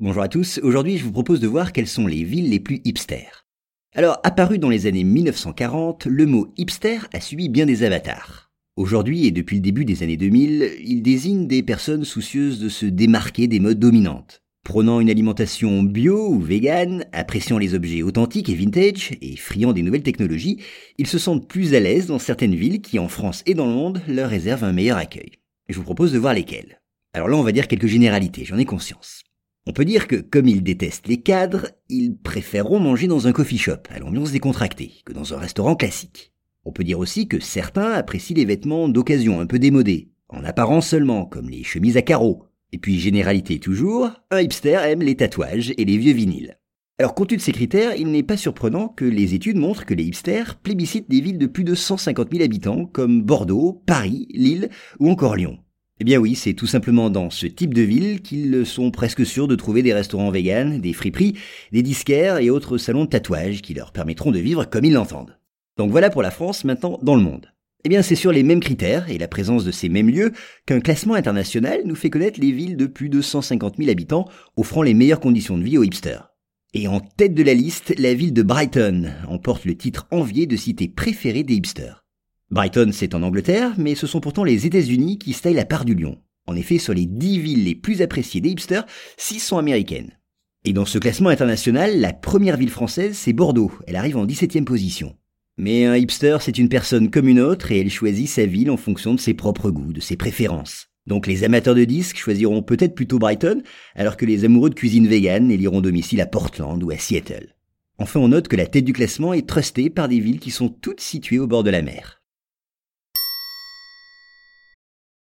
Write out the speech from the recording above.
Bonjour à tous, aujourd'hui je vous propose de voir quelles sont les villes les plus hipsters. Alors, apparu dans les années 1940, le mot hipster a subi bien des avatars. Aujourd'hui et depuis le début des années 2000, il désigne des personnes soucieuses de se démarquer des modes dominantes. Prônant une alimentation bio ou vegan, appréciant les objets authentiques et vintage et friand des nouvelles technologies, ils se sentent plus à l'aise dans certaines villes qui, en France et dans le monde, leur réservent un meilleur accueil. Je vous propose de voir lesquelles. Alors là, on va dire quelques généralités, j'en ai conscience. On peut dire que, comme ils détestent les cadres, ils préféreront manger dans un coffee shop à l'ambiance décontractée que dans un restaurant classique. On peut dire aussi que certains apprécient les vêtements d'occasion un peu démodés, en apparence seulement, comme les chemises à carreaux. Et puis, généralité toujours, un hipster aime les tatouages et les vieux vinyles. Alors, compte tenu de ces critères, il n'est pas surprenant que les études montrent que les hipsters plébiscitent des villes de plus de 150 000 habitants comme Bordeaux, Paris, Lille ou encore Lyon. Eh bien oui, c'est tout simplement dans ce type de ville qu'ils sont presque sûrs de trouver des restaurants véganes, des friperies, des disquaires et autres salons de tatouage qui leur permettront de vivre comme ils l'entendent. Donc voilà pour la France, maintenant dans le monde. Eh bien c'est sur les mêmes critères et la présence de ces mêmes lieux qu'un classement international nous fait connaître les villes de plus de 150 000 habitants offrant les meilleures conditions de vie aux hipsters. Et en tête de la liste, la ville de Brighton emporte le titre envié de cité préférée des hipsters. Brighton, c'est en Angleterre, mais ce sont pourtant les États-Unis qui se la part du lion. En effet, sur les 10 villes les plus appréciées des hipsters, 6 sont américaines. Et dans ce classement international, la première ville française, c'est Bordeaux. Elle arrive en 17e position. Mais un hipster, c'est une personne comme une autre et elle choisit sa ville en fonction de ses propres goûts, de ses préférences. Donc les amateurs de disques choisiront peut-être plutôt Brighton, alors que les amoureux de cuisine vegan éliront domicile à Portland ou à Seattle. Enfin, on note que la tête du classement est trustée par des villes qui sont toutes situées au bord de la mer.